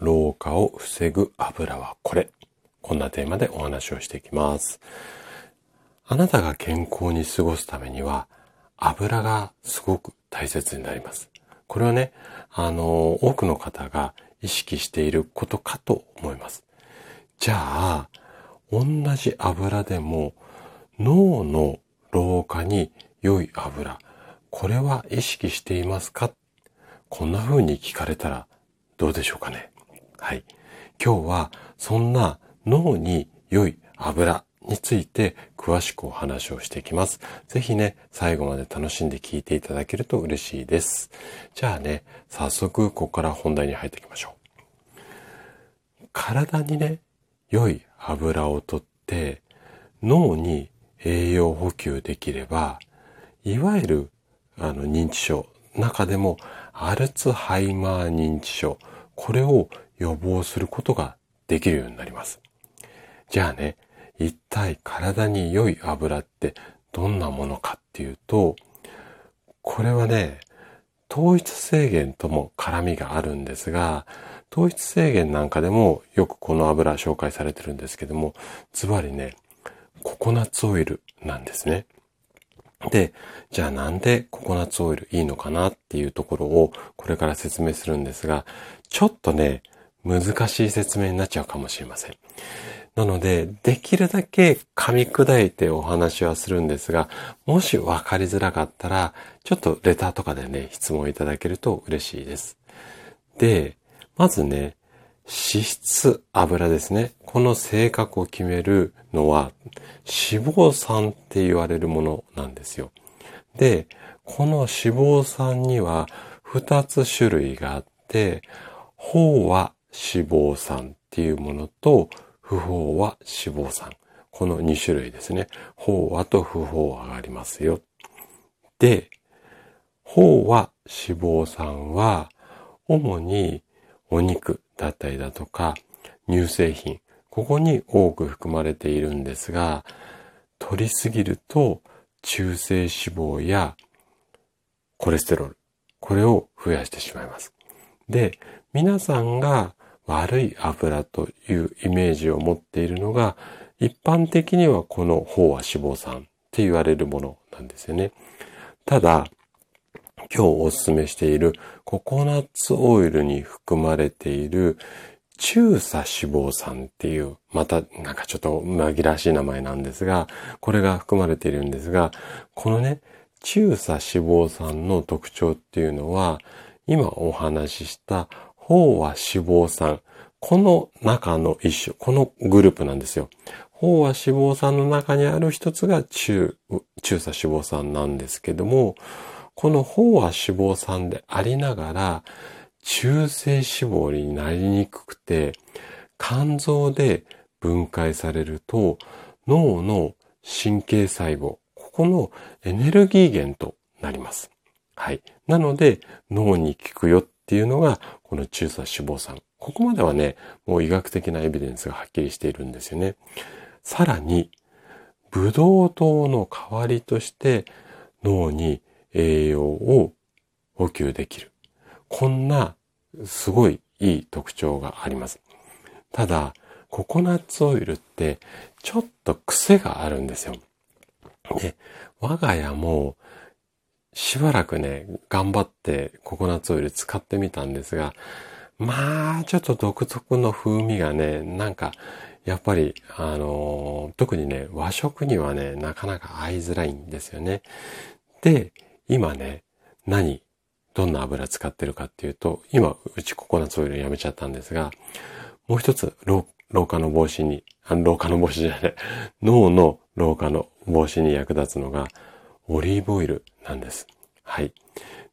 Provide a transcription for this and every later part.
老化を防ぐ油はこれ。こんなテーマでお話をしていきます。あなたが健康に過ごすためには、油がすごく大切になります。これはね、あの、多くの方が意識していることかと思います。じゃあ、同じ油でも脳の老化に良い油、これは意識していますか？こんな風に聞かれたらどうでしょうかね？はい。今日はそんな脳に良い油について詳しくお話をしていきます。ぜひね、最後まで楽しんで聞いていただけると嬉しいです。じゃあね、早速ここから本題に入っていきましょう。体にね、良い油をとって脳に栄養補給できれば、いわゆるあの認知症、中でもアルツハイマー認知症、これを予防することができるようになります。じゃあね、一体体に良い油ってどんなものかっていうと、これはね、糖質制限とも絡みがあるんですが、糖質制限なんかでもよくこの油紹介されてるんですけども、ズバリね、ココナッツオイルなんですね。で、じゃあなんでココナッツオイルいいのかなっていうところをこれから説明するんですが、ちょっとね、難しい説明になっちゃうかもしれません。なので、できるだけ噛み砕いてお話はするんですが、もし分かりづらかったら、ちょっとレターとかでね、質問いただけると嬉しいです。で、まずね、脂質、油ですね。この性格を決めるのは脂肪酸って言われるものなんですよ。で、この脂肪酸には2つ種類があって、飽和脂肪酸っていうものと不飽和脂肪酸。この2種類ですね。飽和と不飽和がありますよ。で、飽和脂肪酸は主にお肉だったりだとか乳製品、ここに多く含まれているんですが、取りすぎると中性脂肪やコレステロール、これを増やしてしまいます。で、皆さんが悪い油というイメージを持っているのが、一般的にはこの飽和脂肪酸って言われるものなんですよね。ただ、今日お勧めしているココナッツオイルに含まれている中鎖脂肪酸っていう、またなんかちょっと紛らしい名前なんですが、これが含まれているんですが、このね、中鎖脂肪酸の特徴っていうのは、今お話しした飽和脂肪酸、この中の一種、このグループなんですよ。飽和脂肪酸の中にある一つが中、中鎖脂肪酸なんですけども、この飽和脂肪酸でありながら、中性脂肪になりにくくて、肝臓で分解されると脳の神経細胞、ここのエネルギー源となります。はい。なので脳に効くよっていうのがこの中鎖脂肪酸。ここまではね、もう医学的なエビデンスがはっきりしているんですよね。さらに、ブドウ糖の代わりとして脳に栄養を補給できる。こんなすごいいい特徴があります。ただ、ココナッツオイルってちょっと癖があるんですよ。で、我が家もしばらくね、頑張ってココナッツオイル使ってみたんですが、まあ、ちょっと独特の風味がね、なんか、やっぱり、あのー、特にね、和食にはね、なかなか合いづらいんですよね。で、今ね、何どんな油使ってるかっていうと、今、うちココナッツオイルやめちゃったんですが、もう一つ、老化の防止に、あ老化の防止じゃない、脳の老化の防止に役立つのが、オリーブオイルなんです。はい。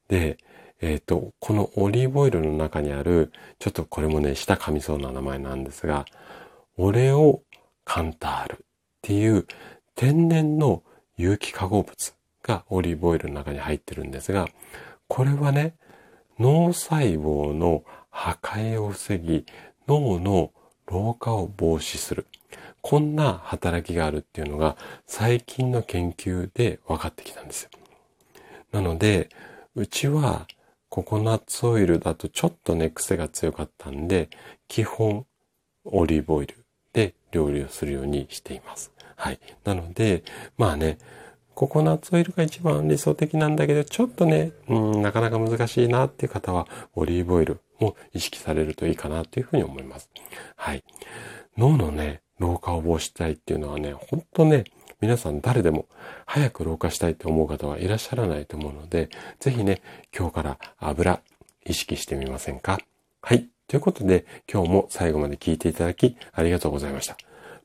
で、えっ、ー、と、このオリーブオイルの中にある、ちょっとこれもね、舌噛みそうな名前なんですが、オレオカンタールっていう天然の有機化合物がオリーブオイルの中に入ってるんですが、これはね、脳細胞の破壊を防ぎ、脳の老化を防止する。こんな働きがあるっていうのが最近の研究で分かってきたんですよ。なので、うちはココナッツオイルだとちょっとね、癖が強かったんで、基本オリーブオイルで料理をするようにしています。はい。なので、まあね、ココナッツオイルが一番理想的なんだけど、ちょっとね、うん、なかなか難しいなっていう方は、オリーブオイルも意識されるといいかなというふうに思います。はい。脳のね、老化を防止したいっていうのはね、ほんとね、皆さん誰でも早く老化したいと思う方はいらっしゃらないと思うので、ぜひね、今日から油意識してみませんか？はい。ということで、今日も最後まで聞いていただきありがとうございました。